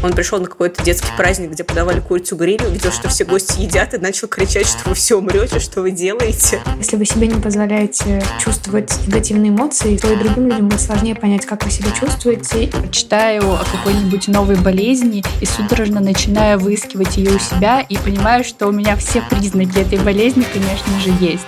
Он пришел на какой-то детский праздник, где подавали курицу гриль, увидел, что все гости едят, и начал кричать, что вы все умрете, что вы делаете. Если вы себе не позволяете чувствовать негативные эмоции, то и другим людям будет сложнее понять, как вы себя чувствуете. Читаю о какой-нибудь новой болезни и судорожно начинаю выискивать ее у себя и понимаю, что у меня все признаки этой болезни, конечно же, есть.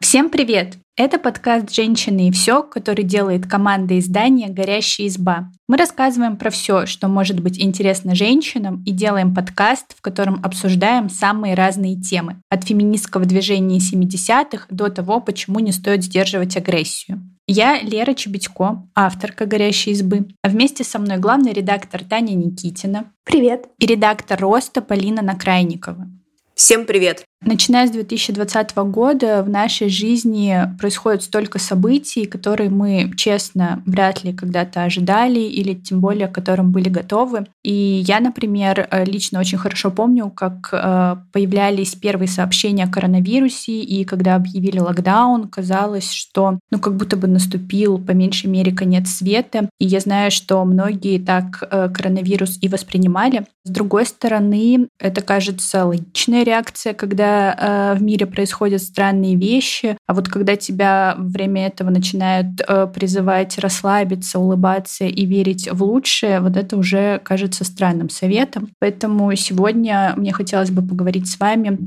Всем привет! Это подкаст «Женщины и все», который делает команда издания «Горящая изба». Мы рассказываем про все, что может быть интересно женщинам, и делаем подкаст, в котором обсуждаем самые разные темы. От феминистского движения 70-х до того, почему не стоит сдерживать агрессию. Я Лера Чебедько, авторка «Горящей избы», а вместе со мной главный редактор Таня Никитина. Привет. И редактор «Роста» Полина Накрайникова. Всем привет! Начиная с 2020 года в нашей жизни происходит столько событий, которые мы, честно, вряд ли когда-то ожидали или тем более к которым были готовы. И я, например, э, лично очень хорошо помню, как э, появлялись первые сообщения о коронавирусе, и когда объявили локдаун, казалось, что ну как будто бы наступил по меньшей мере конец света. И я знаю, что многие так э, коронавирус и воспринимали. С другой стороны, это кажется логичная реакция, когда э, в мире происходят странные вещи, а вот когда тебя во время этого начинают э, призывать расслабиться, улыбаться и верить в лучшее, вот это уже кажется странным советом. Поэтому сегодня мне хотелось бы поговорить с вами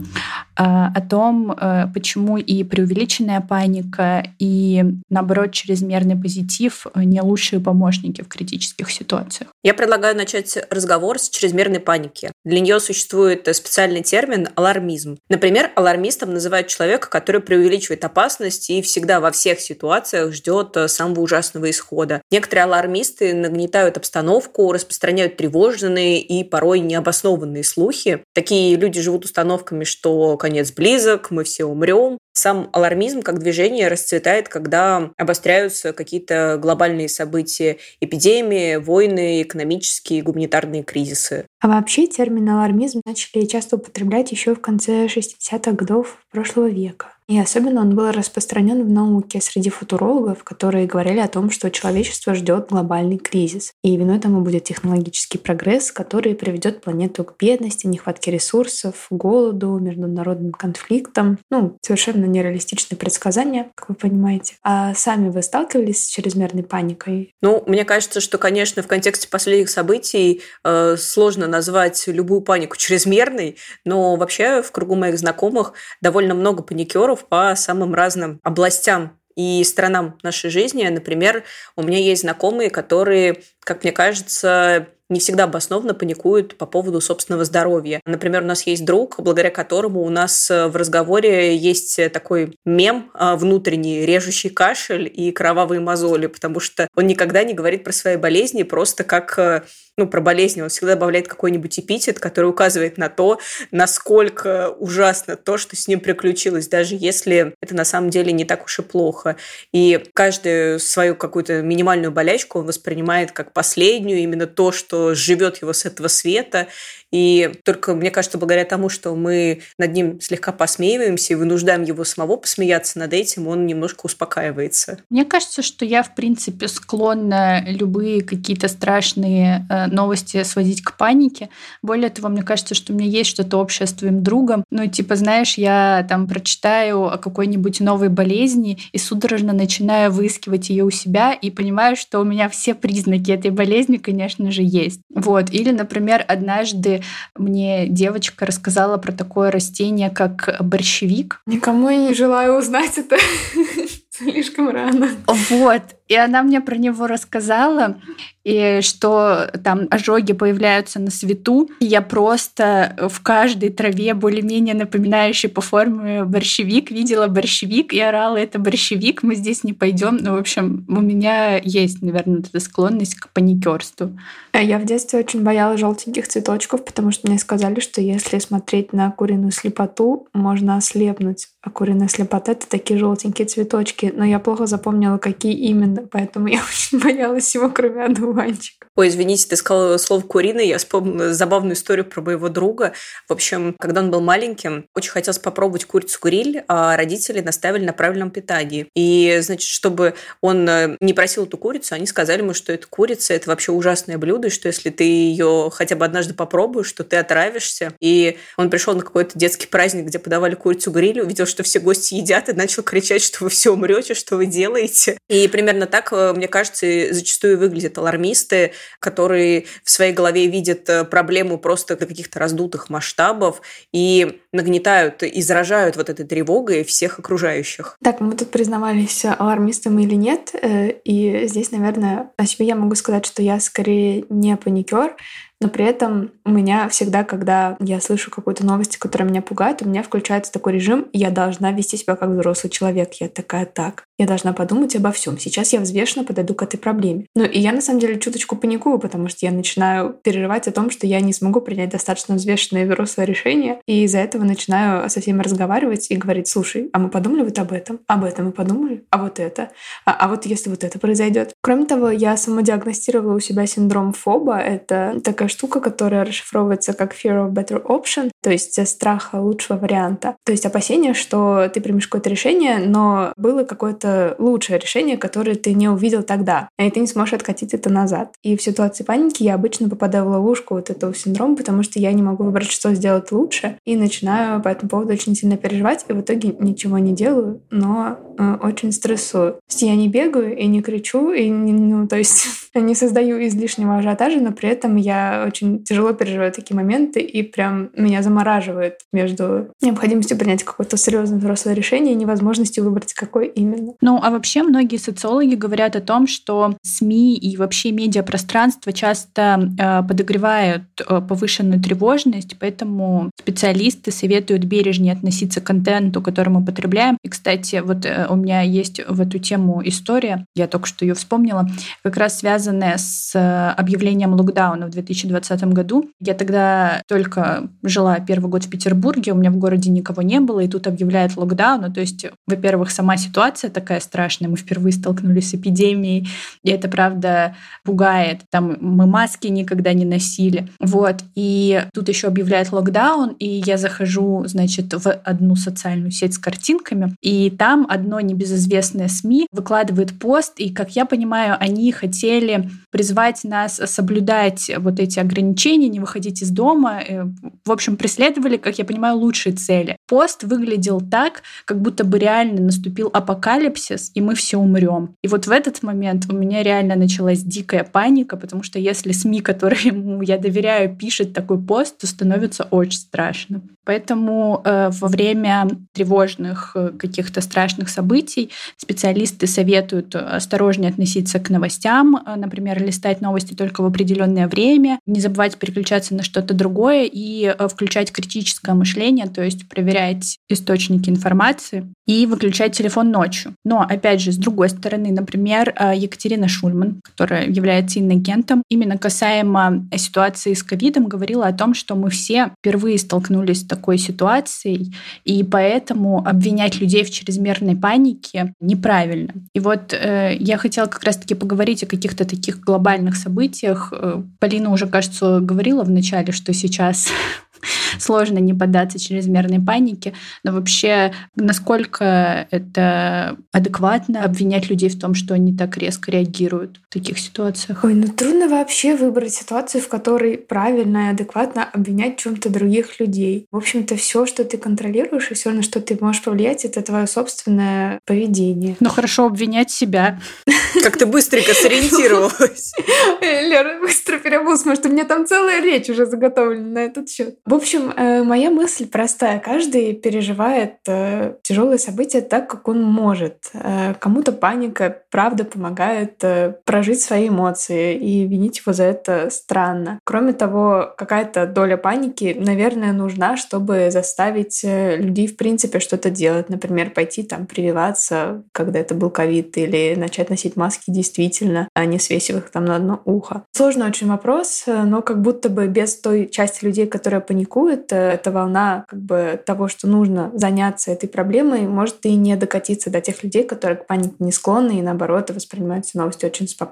э, о том, почему и преувеличенная паника, и наоборот чрезмерный позитив не лучшие помощники в критических ситуациях. Я предлагаю начать разговор с чрезмерной паники. Для нее существует специальный термин алармизм. Например, алармистом называют человека, который преувеличивает опасность и всегда во всех ситуациях ждет э, самого ужасного исхода. Некоторые алармисты нагнетают обстановку, распространяют тревожные и порой необоснованные слухи. Такие люди живут установками, что конец близок, мы все умрем. Сам алармизм как движение расцветает, когда обостряются какие-то глобальные события, эпидемии, войны, экономические, гуманитарные кризисы. А вообще термин алармизм начали часто употреблять еще в конце 60-х годов прошлого века. И особенно он был распространен в науке среди футурологов, которые говорили о том, что человечество ждет глобальный кризис. И виной тому будет технологический прогресс, который приведет планету к бедности, нехватке ресурсов, голоду, международным конфликтам. Ну, совершенно нереалистичные предсказания, как вы понимаете. А сами вы сталкивались с чрезмерной паникой? Ну, мне кажется, что, конечно, в контексте последних событий э, сложно назвать любую панику чрезмерной, но вообще в кругу моих знакомых довольно много паникеров, по самым разным областям и сторонам нашей жизни. Например, у меня есть знакомые, которые, как мне кажется, не всегда обоснованно паникуют по поводу собственного здоровья. Например, у нас есть друг, благодаря которому у нас в разговоре есть такой мем а, внутренний, режущий кашель и кровавые мозоли, потому что он никогда не говорит про свои болезни просто как ну, про болезни, он всегда добавляет какой-нибудь эпитет, который указывает на то, насколько ужасно то, что с ним приключилось, даже если это на самом деле не так уж и плохо. И каждую свою какую-то минимальную болячку он воспринимает как последнюю, именно то, что живет его с этого света, и только, мне кажется, благодаря тому, что мы над ним слегка посмеиваемся и вынуждаем его самого посмеяться над этим, он немножко успокаивается. Мне кажется, что я, в принципе, склонна любые какие-то страшные э, новости сводить к панике. Более того, мне кажется, что у меня есть что-то общее с твоим другом. Ну, типа, знаешь, я там прочитаю о какой-нибудь новой болезни и судорожно начинаю выискивать ее у себя и понимаю, что у меня все признаки этой болезни, конечно же, есть. Вот. Или, например, однажды мне девочка рассказала про такое растение, как борщевик. Никому я не желаю узнать это слишком рано. Вот. И она мне про него рассказала, и что там ожоги появляются на свету. И я просто в каждой траве, более-менее напоминающей по форме борщевик, видела борщевик и орала, это борщевик, мы здесь не пойдем. Ну, в общем, у меня есть, наверное, эта склонность к паникерству. А я в детстве очень боялась желтеньких цветочков, потому что мне сказали, что если смотреть на куриную слепоту, можно ослепнуть. А куриная слепота — это такие желтенькие цветочки. Но я плохо запомнила, какие именно поэтому я очень боялась всего, кроме одуванчика. Ой, извините, ты сказала слово «куриный», я вспомнила забавную историю про моего друга. В общем, когда он был маленьким, очень хотелось попробовать курицу-гриль, а родители наставили на правильном питании. И, значит, чтобы он э, не просил эту курицу, они сказали ему, что эта курица – это вообще ужасное блюдо, и что если ты ее хотя бы однажды попробуешь, то ты отравишься. И он пришел на какой-то детский праздник, где подавали курицу-гриль, увидел, что все гости едят, и начал кричать, что вы все умрете, что вы делаете. И примерно так, э, мне кажется, зачастую выглядят алармисты, которые в своей голове видят э, проблему просто до каких-то раздутых масштабов и нагнетают и заражают вот этой тревогой всех окружающих. Так, мы тут признавались, алармистом или нет, э, и здесь, наверное, о себе я могу сказать, что я скорее не паникер, но при этом у меня всегда, когда я слышу какую-то новость, которая меня пугает, у меня включается такой режим, я должна вести себя как взрослый человек. Я такая, так, я должна подумать обо всем. Сейчас я взвешенно подойду к этой проблеме. Ну и я на самом деле чуточку паникую, потому что я начинаю переживать о том, что я не смогу принять достаточно взвешенное взрослое решение, и из-за этого начинаю со всеми разговаривать и говорить, слушай, а мы подумали вот об этом, об этом мы подумали, а вот это, а, а вот если вот это произойдет. Кроме того, я самодиагностировала у себя синдром ФОБа. Это такая штука, которая расшифровывается как fear of better option, то есть страх лучшего варианта. То есть опасение, что ты примешь какое-то решение, но было какое-то лучшее решение, которое ты не увидел тогда, и ты не сможешь откатить это назад. И в ситуации паники я обычно попадаю в ловушку вот этого синдрома, потому что я не могу выбрать, что сделать лучше, и начинаю по этому поводу очень сильно переживать, и в итоге ничего не делаю, но э, очень стрессую. То есть я не бегаю и не кричу, и не, ну, то есть не создаю излишнего ажиотажа, но при этом я очень тяжело переживаю такие моменты, и прям меня замораживает между необходимостью принять какое-то серьезное взрослое решение и невозможностью выбрать, какое именно. Ну, а вообще многие социологи говорят о том, что СМИ и вообще медиапространство часто э, подогревают э, повышенную тревожность, поэтому специалисты советуют бережнее относиться к контенту, который мы потребляем. И, кстати, вот э, у меня есть в эту тему история, я только что ее вспомнила, как раз связанная с э, объявлением локдауна в 2020 2020 году. Я тогда только жила первый год в Петербурге, у меня в городе никого не было, и тут объявляют локдаун. Ну, то есть, во-первых, сама ситуация такая страшная, мы впервые столкнулись с эпидемией, и это, правда, пугает. Там мы маски никогда не носили. Вот. И тут еще объявляют локдаун, и я захожу, значит, в одну социальную сеть с картинками, и там одно небезызвестное СМИ выкладывает пост, и, как я понимаю, они хотели призвать нас соблюдать вот эти ограничения, не выходить из дома. Э, в общем, преследовали, как я понимаю, лучшие цели. Пост выглядел так, как будто бы реально наступил апокалипсис, и мы все умрем. И вот в этот момент у меня реально началась дикая паника, потому что если СМИ, которым я доверяю, пишет такой пост, то становится очень страшно. Поэтому э, во время тревожных э, каких-то страшных событий специалисты советуют осторожнее относиться к новостям, э, например, листать новости только в определенное время, не забывать переключаться на что-то другое и э, включать критическое мышление, то есть проверять источники информации и выключать телефон ночью. Но, опять же, с другой стороны, например, э, Екатерина Шульман, которая является инагентом, именно касаемо ситуации с ковидом, говорила о том, что мы все впервые столкнулись с такой ситуацией, и поэтому обвинять людей в чрезмерной панике неправильно. И вот э, я хотела как раз-таки поговорить о каких-то таких глобальных событиях. Э, Полина уже, кажется, говорила в начале, что сейчас сложно не поддаться чрезмерной панике, но вообще насколько это адекватно обвинять людей в том, что они так резко реагируют таких ситуациях? Ой, ну трудно вообще выбрать ситуацию, в которой правильно и адекватно обвинять в чем-то других людей. В общем-то, все, что ты контролируешь, и все, на что ты можешь повлиять, это твое собственное поведение. Ну хорошо, обвинять себя. Как ты быстренько сориентировалась. Лера быстро переобулась, может, у меня там целая речь уже заготовлена на этот счет. В общем, э, моя мысль простая. Каждый переживает э, тяжелые события так, как он может. Э, кому-то паника, правда, помогает прожить свои эмоции, и винить его за это странно. Кроме того, какая-то доля паники, наверное, нужна, чтобы заставить людей, в принципе, что-то делать. Например, пойти там прививаться, когда это был ковид, или начать носить маски действительно, а не свесив их там на одно ухо. Сложный очень вопрос, но как будто бы без той части людей, которая паникует, э, эта волна как бы того, что нужно заняться этой проблемой, может и не докатиться до тех людей, которые к панике не склонны и наоборот воспринимают все новости очень спокойно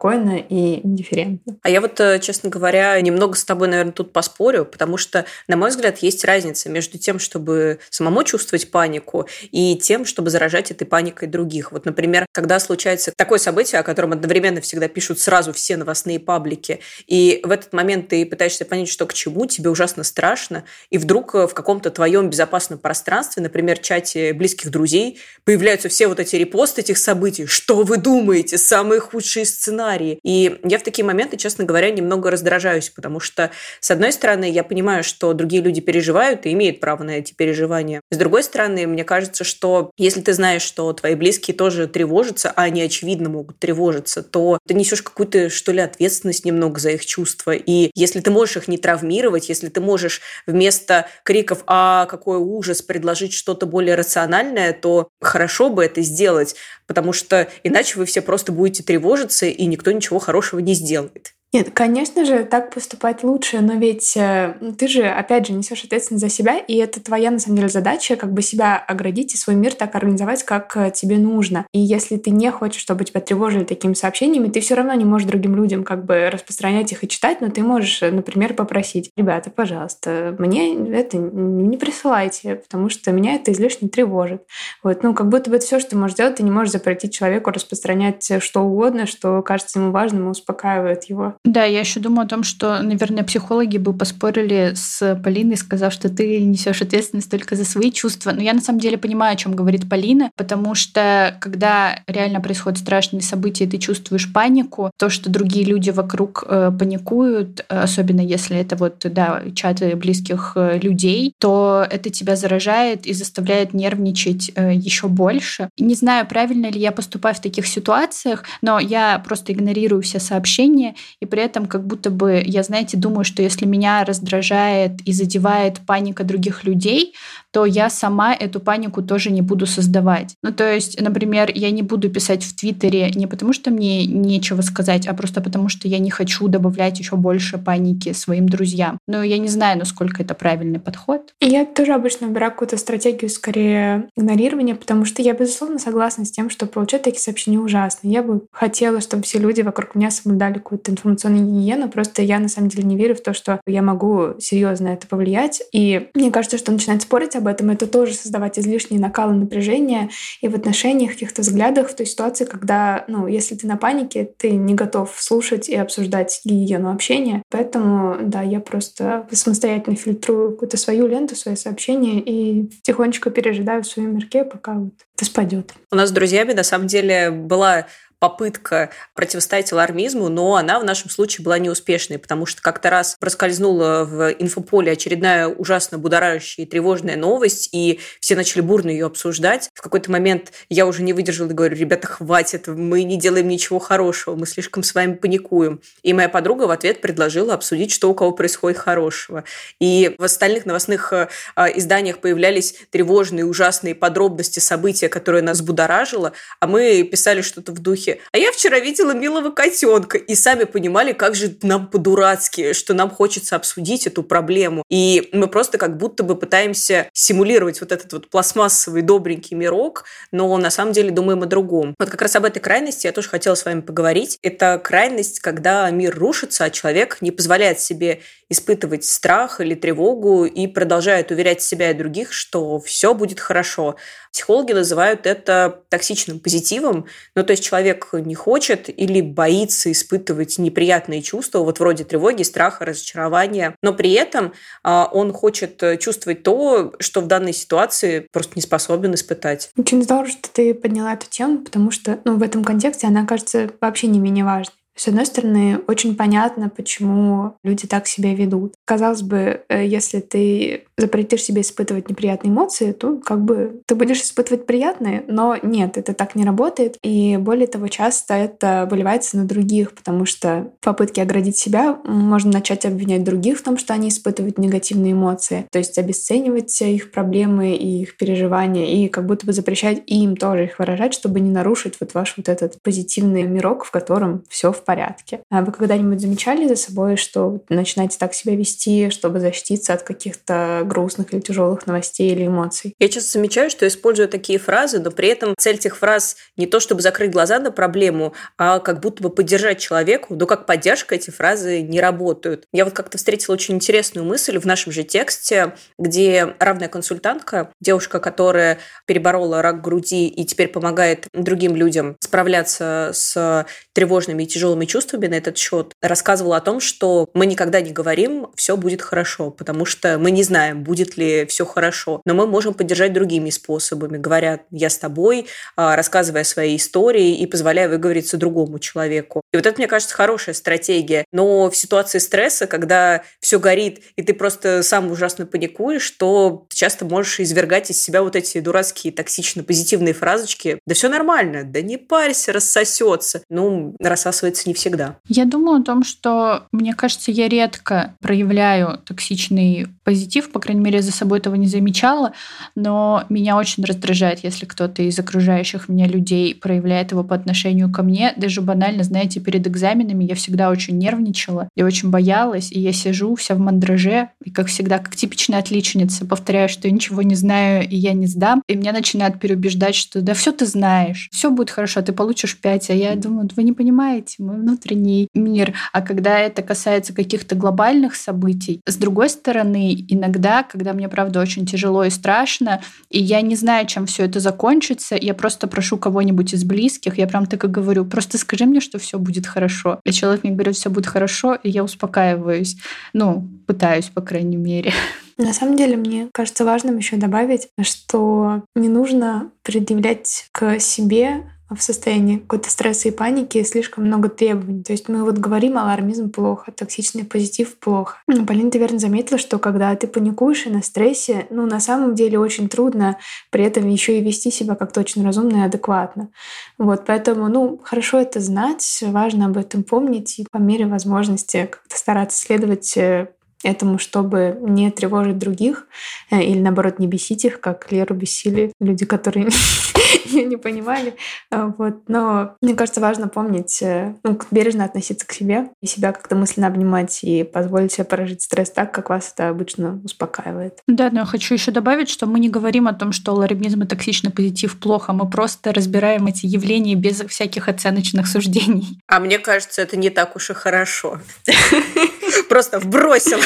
и индифферентно. А я вот, э, честно говоря, немного с тобой, наверное, тут поспорю, потому что, на мой взгляд, есть разница между тем, чтобы самому чувствовать панику и тем, чтобы заражать этой паникой других. Вот, например, когда случается такое событие, о котором одновременно всегда пишут сразу все новостные паблики, и в этот момент ты пытаешься понять, что к чему, тебе ужасно страшно, и вдруг э, в каком-то твоем безопасном пространстве, например, чате близких друзей, появляются все вот эти репосты этих событий. Что вы думаете? Самые худшие сценарии. И я в такие моменты, честно говоря, немного раздражаюсь, потому что, с одной стороны, я понимаю, что другие люди переживают и имеют право на эти переживания. С другой стороны, мне кажется, что если ты знаешь, что твои близкие тоже тревожатся, а они, очевидно, могут тревожиться, то ты несешь какую-то, что ли, ответственность немного за их чувства. И если ты можешь их не травмировать, если ты можешь вместо криков «А, какой ужас!» предложить что-то более рациональное, то хорошо бы это сделать, потому что иначе вы все просто будете тревожиться, и никто ничего хорошего не сделает. Нет, конечно же, так поступать лучше, но ведь э, ты же, опять же, несешь ответственность за себя, и это твоя, на самом деле, задача как бы себя оградить и свой мир так организовать, как э, тебе нужно. И если ты не хочешь, чтобы тебя тревожили такими сообщениями, ты все равно не можешь другим людям как бы распространять их и читать, но ты можешь, э, например, попросить, ребята, пожалуйста, мне это не присылайте, потому что меня это излишне тревожит. Вот, ну, как будто бы все, что ты можешь сделать, ты не можешь запретить человеку распространять что угодно, что кажется ему важным и успокаивает его. Да, я еще думаю о том, что, наверное, психологи бы поспорили с Полиной, сказав, что ты несешь ответственность только за свои чувства. Но я на самом деле понимаю, о чем говорит Полина, потому что когда реально происходят страшные события, и ты чувствуешь панику, то, что другие люди вокруг э, паникуют, особенно если это вот, да, чаты близких э, людей, то это тебя заражает и заставляет нервничать э, еще больше. Не знаю, правильно ли я поступаю в таких ситуациях, но я просто игнорирую все сообщения и при этом как будто бы я, знаете, думаю, что если меня раздражает и задевает паника других людей, то я сама эту панику тоже не буду создавать. Ну, то есть, например, я не буду писать в Твиттере не потому, что мне нечего сказать, а просто потому, что я не хочу добавлять еще больше паники своим друзьям. Но я не знаю, насколько это правильный подход. Я тоже обычно выбираю какую-то стратегию скорее игнорирования, потому что я, безусловно, согласна с тем, что получать такие сообщения ужасно. Я бы хотела, чтобы все люди вокруг меня соблюдали какую-то информационную гигиену, просто я на самом деле не верю в то, что я могу серьезно это повлиять. И мне кажется, что начинать спорить об этом, это тоже создавать излишние накалы напряжения и в отношениях, каких-то взглядах в той ситуации, когда, ну, если ты на панике, ты не готов слушать и обсуждать гигиену общения. Поэтому, да, я просто самостоятельно фильтрую какую-то свою ленту, свои сообщения и тихонечко пережидаю в своем мирке, пока вот это спадет. У нас с друзьями, на самом деле, была попытка противостоять алармизму, но она в нашем случае была неуспешной, потому что как-то раз проскользнула в инфополе очередная ужасно будоражащая и тревожная новость, и все начали бурно ее обсуждать. В какой-то момент я уже не выдержала и говорю, ребята, хватит, мы не делаем ничего хорошего, мы слишком с вами паникуем. И моя подруга в ответ предложила обсудить, что у кого происходит хорошего. И в остальных новостных э, изданиях появлялись тревожные, ужасные подробности события, которые нас будоражило, а мы писали что-то в духе а я вчера видела милого котенка. И сами понимали, как же нам по-дурацки, что нам хочется обсудить эту проблему. И мы просто как будто бы пытаемся симулировать вот этот вот пластмассовый добренький мирок, но на самом деле думаем о другом. Вот как раз об этой крайности я тоже хотела с вами поговорить. Это крайность, когда мир рушится, а человек не позволяет себе испытывать страх или тревогу и продолжает уверять себя и других, что все будет хорошо. Психологи называют это токсичным позитивом. Ну, то есть человек не хочет или боится испытывать неприятные чувства, вот вроде тревоги, страха, разочарования, но при этом а, он хочет чувствовать то, что в данной ситуации просто не способен испытать. Очень здорово, что ты подняла эту тему, потому что ну, в этом контексте она кажется вообще не менее важной. С одной стороны, очень понятно, почему люди так себя ведут. Казалось бы, э, если ты запретишь себе испытывать неприятные эмоции, то как бы ты будешь испытывать приятные, но нет, это так не работает. И более того, часто это выливается на других, потому что в попытке оградить себя можно начать обвинять других в том, что они испытывают негативные эмоции, то есть обесценивать их проблемы и их переживания, и как будто бы запрещать им тоже их выражать, чтобы не нарушить вот ваш вот этот позитивный мирок, в котором все в порядке. А вы когда-нибудь замечали за собой, что начинаете так себя вести, чтобы защититься от каких-то грустных или тяжелых новостей или эмоций. Я часто замечаю, что использую такие фразы, но при этом цель этих фраз не то, чтобы закрыть глаза на проблему, а как будто бы поддержать человеку. Но как поддержка эти фразы не работают. Я вот как-то встретила очень интересную мысль в нашем же тексте, где равная консультантка, девушка, которая переборола рак груди и теперь помогает другим людям справляться с тревожными и тяжелыми чувствами на этот счет, рассказывала о том, что мы никогда не говорим «все будет хорошо», потому что мы не знаем, будет ли все хорошо. Но мы можем поддержать другими способами, говоря «я с тобой», а, рассказывая свои истории и позволяя выговориться другому человеку. И вот это, мне кажется, хорошая стратегия. Но в ситуации стресса, когда все горит, и ты просто сам ужасно паникуешь, то часто можешь извергать из себя вот эти дурацкие токсично-позитивные фразочки. Да все нормально, да не парься, рассосется. Ну, рассасывается не всегда. Я думаю о том, что, мне кажется, я редко проявляю токсичный позитив, по крайней мере, за собой этого не замечала, но меня очень раздражает, если кто-то из окружающих меня людей проявляет его по отношению ко мне. Даже банально, знаете, перед экзаменами я всегда очень нервничала, я очень боялась, и я сижу вся в мандраже, и, как всегда, как типичная отличница, повторяю, что я ничего не знаю, и я не сдам, и меня начинают переубеждать, что да все ты знаешь, все будет хорошо, ты получишь пять, а я думаю, вы не понимаете, мой внутренний мир. А когда это касается каких-то глобальных событий, с другой стороны, иногда, когда мне, правда, очень тяжело и страшно, и я не знаю, чем все это закончится, я просто прошу кого-нибудь из близких, я прям так и говорю, просто скажи мне, что все будет хорошо. И человек мне говорит, все будет хорошо, и я успокаиваюсь. Ну, пытаюсь, по крайней мере. На самом деле, мне кажется важным еще добавить, что не нужно предъявлять к себе в состоянии какой-то стресса и паники слишком много требований. То есть мы вот говорим, алармизм плохо, токсичный позитив плохо. Ну, Полина, ты верно заметила, что когда ты паникуешь и на стрессе, ну, на самом деле очень трудно при этом еще и вести себя как-то очень разумно и адекватно. Вот, поэтому, ну, хорошо это знать, важно об этом помнить и по мере возможности как-то стараться следовать э, этому, чтобы не тревожить других э, или, наоборот, не бесить их, как Леру бесили люди, которые ее не понимали. А, вот. Но мне кажется, важно помнить, э, ну, бережно относиться к себе и себя как-то мысленно обнимать и позволить себе прожить стресс так, как вас это обычно успокаивает. Да, но я хочу еще добавить, что мы не говорим о том, что алармизм и токсичный позитив плохо, мы просто разбираем эти явления без всяких оценочных суждений. А мне кажется, это не так уж и хорошо. Просто вбросил.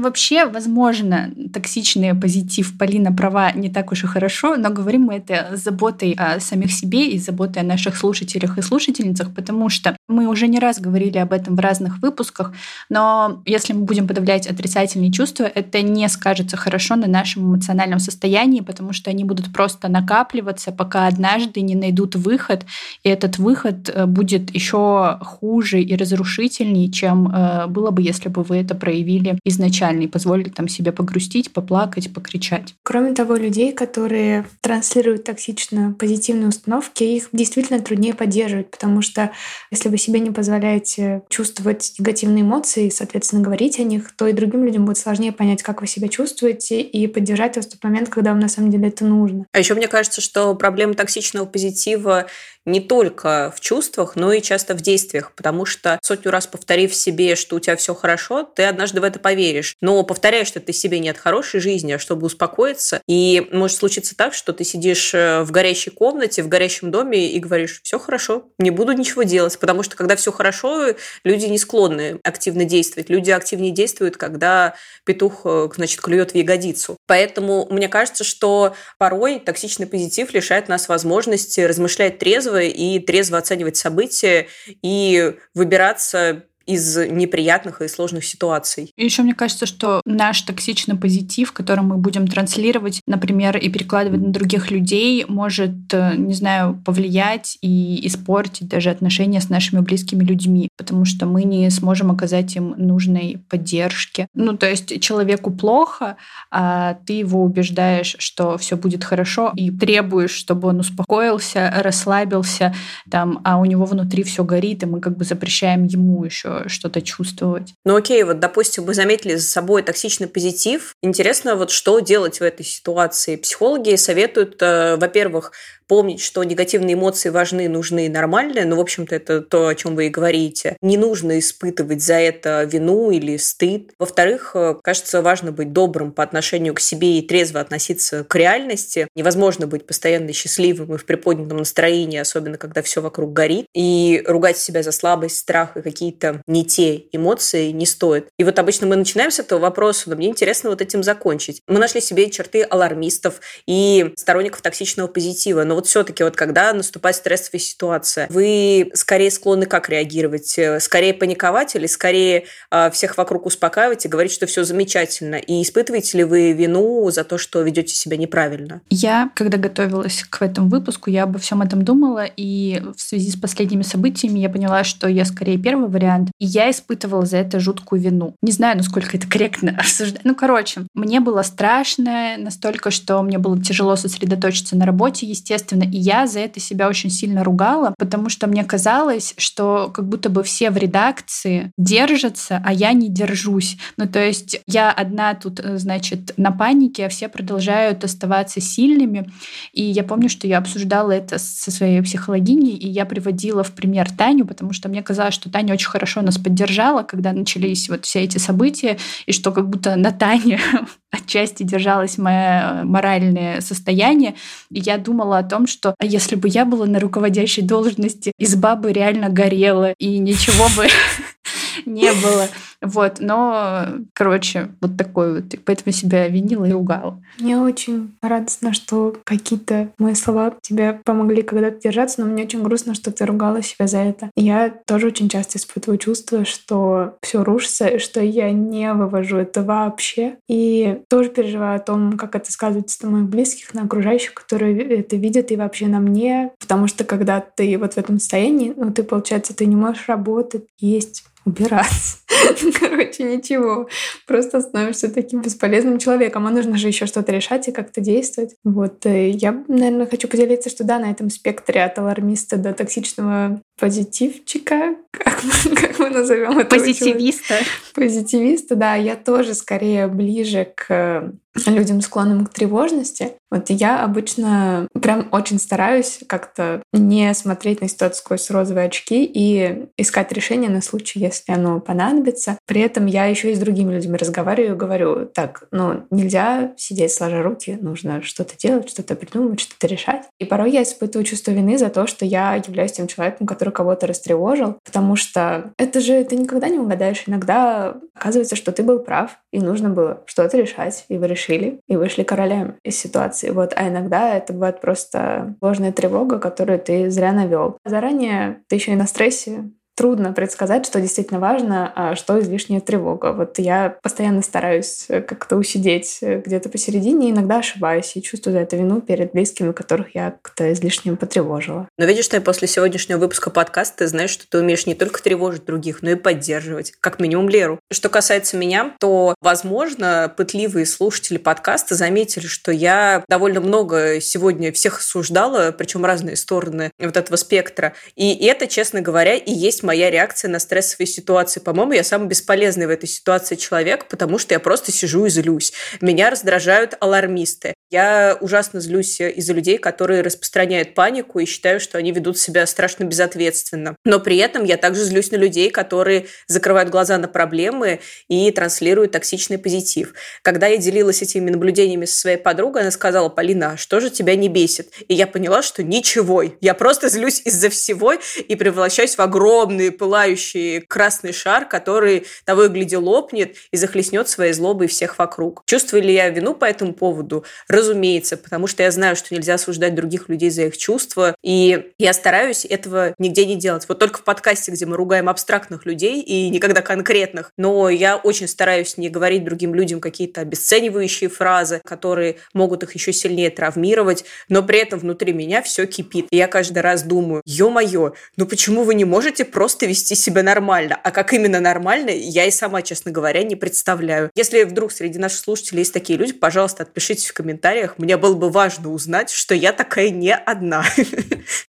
Вообще, возможно, токсичный позитив. Полина права не так уж и хорошо, но говорим мы это с заботой о самих себе и заботой о наших слушателях и слушательницах, потому что мы уже не раз говорили об этом в разных выпусках, но если мы будем подавлять отрицательные чувства, это не скажется хорошо на нашем эмоциональном состоянии, потому что они будут просто накапливаться, пока однажды не найдут выход, и этот выход э, будет еще хуже и разрушительнее, чем э, было бы, если бы вы это проявили изначально и позволили там себе погрустить, поплакать, покричать. Кроме того, людей, которые транслируют токсично позитивные установки, их действительно труднее поддерживать, потому что если вы себе не позволяете чувствовать негативные эмоции, соответственно, говорить о них, то и другим людям будет сложнее понять, как вы себя чувствуете, и поддержать вас в тот момент, когда вам на самом деле это нужно. А еще мне кажется, что проблема токсичного позитива не только в чувствах, но и часто в действиях, потому что сотню раз повторив себе, что у тебя все хорошо, ты однажды в это поверишь. Но повторяешь что ты себе нет хорошей жизни, а чтобы успокоиться. И может случиться так, что ты сидишь э, в горящей комнате, в горящем доме и говоришь, все хорошо, не буду ничего делать. Потому что когда все хорошо, люди не склонны активно действовать. Люди активнее действуют, когда петух, э, значит, клюет в ягодицу. Поэтому мне кажется, что порой токсичный позитив лишает нас возможности размышлять трезво и трезво оценивать события и выбираться из неприятных и сложных ситуаций. И еще мне кажется, что наш токсичный позитив, который мы будем транслировать, например, и перекладывать на других людей, может, э, не знаю, повлиять и испортить даже отношения с нашими близкими людьми, потому что мы не сможем оказать им нужной поддержки. Ну, то есть человеку плохо, а ты его убеждаешь, что все будет хорошо, и требуешь, чтобы он успокоился, расслабился, там, а у него внутри все горит, и мы как бы запрещаем ему еще еще что-то чувствовать. Ну окей, вот, допустим, мы заметили за собой токсичный позитив. Интересно, вот что делать в этой ситуации? Психологи советуют, э, во-первых, помнить, что негативные эмоции важны, нужны и нормальные, но, в общем-то, это то, о чем вы и говорите. Не нужно испытывать за это вину или стыд. Во-вторых, э, кажется, важно быть добрым по отношению к себе и трезво относиться к реальности. Невозможно быть постоянно счастливым и в приподнятом настроении, особенно когда все вокруг горит. И ругать себя за слабость, страх и какие-то не те эмоции не стоит. И вот обычно мы начинаем с этого вопроса, но мне интересно вот этим закончить. Мы нашли себе черты алармистов и сторонников токсичного позитива, но вот все-таки вот когда наступает стрессовая ситуация, вы скорее склонны как реагировать? Э, скорее паниковать или скорее э, всех вокруг успокаивать и говорить, что все замечательно? И испытываете ли вы вину за то, что ведете себя неправильно? Я, когда готовилась к этому выпуску, я обо всем этом думала, и в связи с последними событиями я поняла, что я скорее первый вариант, и я испытывала за это жуткую вину. Не знаю, насколько это корректно обсуждать. Ну, короче, мне было страшно настолько, что мне было тяжело сосредоточиться на работе, естественно, естественно. И я за это себя очень сильно ругала, потому что мне казалось, что как будто бы все в редакции держатся, а я не держусь. Ну, то есть я одна тут, э, значит, на панике, а все продолжают оставаться сильными. И я помню, что я обсуждала это со своей психологиней, и я приводила в пример Таню, потому что мне казалось, что Таня очень хорошо нас поддержала, когда начались вот все эти события, и что как будто на Тане отчасти держалось мое моральное состояние. И я думала о том, что если бы я была на руководящей должности, изба бы реально горела, и ничего бы не было. Вот, но, короче, вот такой вот. Поэтому себя винила и ругала. Мне очень радостно, что какие-то мои слова тебе помогли когда-то держаться, но мне очень грустно, что ты ругала себя за это. Я тоже очень часто испытываю чувство, что все рушится, и что я не вывожу это вообще. И тоже переживаю о том, как это сказывается на моих близких, на окружающих, которые это видят, и вообще на мне. Потому что когда ты вот в этом состоянии, ну, ты, получается, ты не можешь работать, есть, убираться. Короче, ничего. Просто становишься таким бесполезным человеком. А нужно же еще что-то решать и как-то действовать. Вот э, я, наверное, хочу поделиться, что да, на этом спектре от алармиста до токсичного позитивчика, как мы, как мы назовем это? Позитивиста. Позитивиста, да. Я тоже скорее ближе к людям, склонным к тревожности. Вот я обычно прям очень стараюсь как-то не смотреть на ситуацию сквозь розовые очки и искать решение на случай, если оно понадобится. При этом я еще и с другими людьми разговариваю и говорю, так, ну, нельзя сидеть сложа руки, нужно что-то делать, что-то придумывать, что-то решать. И порой я испытываю чувство вины за то, что я являюсь тем человеком, который кого-то растревожил, потому что это же ты никогда не угадаешь. Иногда оказывается, что ты был прав, и нужно было что-то решать, и вы решили, и вышли королями из ситуации. Вот. А иногда это бывает просто ложная тревога, которую ты зря навел. Заранее ты еще и на стрессе, трудно предсказать, что действительно важно, а что излишняя тревога. Вот я постоянно стараюсь э, как-то усидеть э, где-то посередине, иногда ошибаюсь и чувствую за это вину перед близкими, которых я как-то излишне потревожила. Но видишь, что после сегодняшнего выпуска подкаста ты знаешь, что ты умеешь не только тревожить других, но и поддерживать, как минимум Леру. Что касается меня, то, возможно, пытливые слушатели подкаста заметили, что я довольно много сегодня всех осуждала, причем разные стороны вот этого спектра. И это, честно говоря, и есть моя реакция на стрессовые ситуации. По-моему, я самый бесполезный в этой ситуации человек, потому что я просто сижу и злюсь. Меня раздражают алармисты. Я ужасно злюсь из-за людей, которые распространяют панику и считаю, что они ведут себя страшно безответственно. Но при этом я также злюсь на людей, которые закрывают глаза на проблемы и транслируют токсичный позитив. Когда я делилась этими наблюдениями со своей подругой, она сказала, Полина, а что же тебя не бесит? И я поняла, что ничего. Я просто злюсь из-за всего и превращаюсь в огромный огромный пылающий красный шар, который того и гляди лопнет и захлестнет своей злобой всех вокруг. Чувствую ли я вину по этому поводу? Разумеется, потому что я знаю, что нельзя осуждать других людей за их чувства, и я стараюсь этого нигде не делать. Вот только в подкасте, где мы ругаем абстрактных людей и никогда конкретных, но я очень стараюсь не говорить другим людям какие-то обесценивающие фразы, которые могут их еще сильнее травмировать, но при этом внутри меня все кипит. И я каждый раз думаю, ё-моё, ну почему вы не можете просто вести себя нормально. А как именно нормально, я и сама, честно говоря, не представляю. Если вдруг среди наших слушателей есть такие люди, пожалуйста, отпишитесь в комментариях, комментариях. Мне было бы важно узнать, что я такая не одна.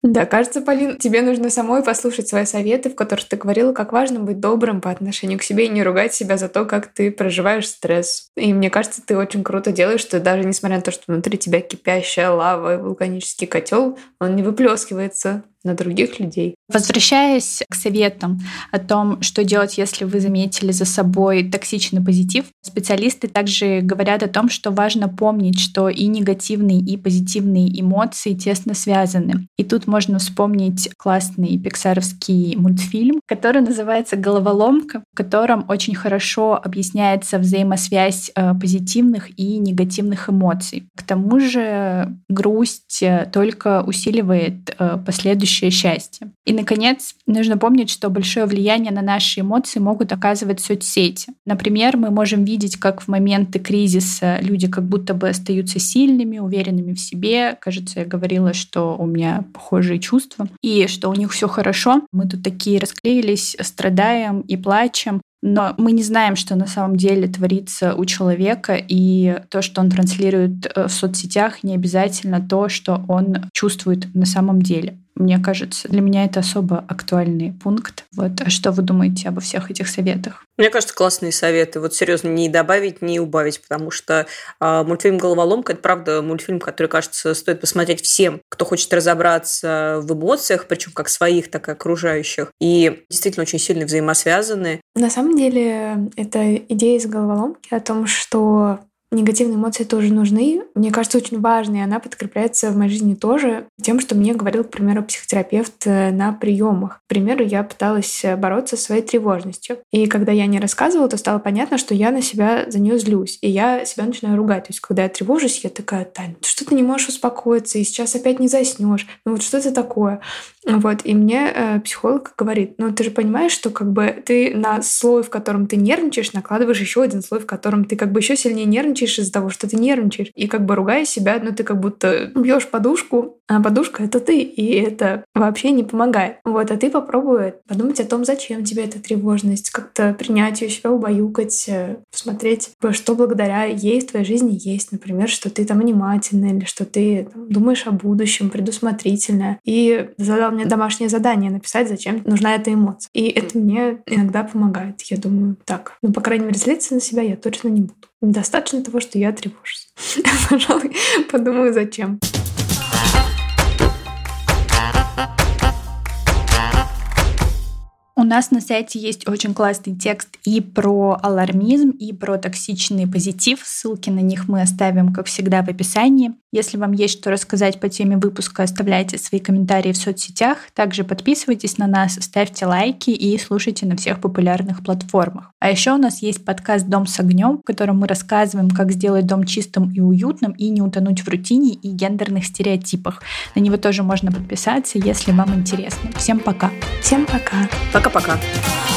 Да, кажется, Полин, тебе нужно самой послушать свои советы, в которых ты говорила, как важно быть добрым по отношению к себе и не ругать себя за то, как ты проживаешь стресс. И мне кажется, ты очень круто делаешь, что даже несмотря на то, что внутри тебя кипящая лава и вулканический котел, он не выплескивается на других людей. Возвращаясь к советам о том, что делать, если вы заметили за собой токсичный позитив, специалисты также говорят о том, что важно помнить, что и негативные, и позитивные эмоции тесно связаны. И тут можно вспомнить классный пиксаровский мультфильм, который называется «Головоломка», в котором очень хорошо объясняется взаимосвязь э, позитивных и негативных эмоций. К тому же грусть э, только усиливает э, последующие будущее счастье. И, наконец, нужно помнить, что большое влияние на наши эмоции могут оказывать соцсети. Например, мы можем видеть, как в моменты кризиса люди как будто бы остаются сильными, уверенными в себе. Кажется, я говорила, что у меня похожие чувства, и что у них все хорошо. Мы тут такие расклеились, страдаем и плачем, но мы не знаем, что на самом деле творится у человека, и то, что он транслирует э, в соцсетях, не обязательно то, что он чувствует на самом деле. Мне кажется, для меня это особо актуальный пункт. Вот. А что вы думаете обо всех этих советах? Мне кажется, классные советы. Вот серьезно, не добавить, не убавить, потому что э, мультфильм «Головоломка» — это, правда, мультфильм, который, кажется, стоит посмотреть всем, кто хочет разобраться в эмоциях, причем как своих, так и окружающих. И действительно очень сильно взаимосвязаны. На самом деле, это идея из «Головоломки» о том, что негативные эмоции тоже нужны. Мне кажется, очень важной, и она подкрепляется в моей жизни тоже тем, что мне говорил, к примеру, психотерапевт э, на приемах. К примеру, я пыталась э, бороться со своей тревожностью. И когда я не рассказывала, то стало понятно, что я на себя за нее злюсь. И я себя начинаю ругать. То есть, когда я тревожусь, я такая, Тань, что ты не можешь успокоиться, и сейчас опять не заснешь. Ну вот что это такое? Вот, и мне э, психолог говорит, ну ты же понимаешь, что как бы ты на слой, в котором ты нервничаешь, накладываешь еще один слой, в котором ты как бы еще сильнее нервничаешь из-за того, что ты нервничаешь. И как бы ругая себя, ну ты как будто бьешь подушку, а подушка это ты, и это вообще не помогает. Вот, а ты попробуй подумать о том, зачем тебе эта тревожность, как-то принять ее, себя убаюкать, э, посмотреть, что благодаря ей в твоей жизни есть. Например, что ты там внимательная, или что ты там, думаешь о будущем, предусмотрительная. И задал дал мне домашнее задание написать, зачем нужна эта эмоция. И это мне иногда помогает. Я думаю, так, ну, по крайней мере, злиться на себя я точно не буду. Достаточно того, что я тревожусь. Пожалуй, подумаю, зачем. У нас на сайте есть очень классный текст и про алармизм, и про токсичный позитив. Ссылки на них мы оставим, как всегда, в описании. Если вам есть что рассказать по теме выпуска, оставляйте свои комментарии в соцсетях. Также подписывайтесь на нас, ставьте лайки и слушайте на всех популярных платформах. А еще у нас есть подкаст «Дом с огнем», в котором мы рассказываем, как сделать дом чистым и уютным и не утонуть в рутине и гендерных стереотипах. На него тоже можно подписаться, если вам интересно. Всем пока. Всем пока. Пока-пока.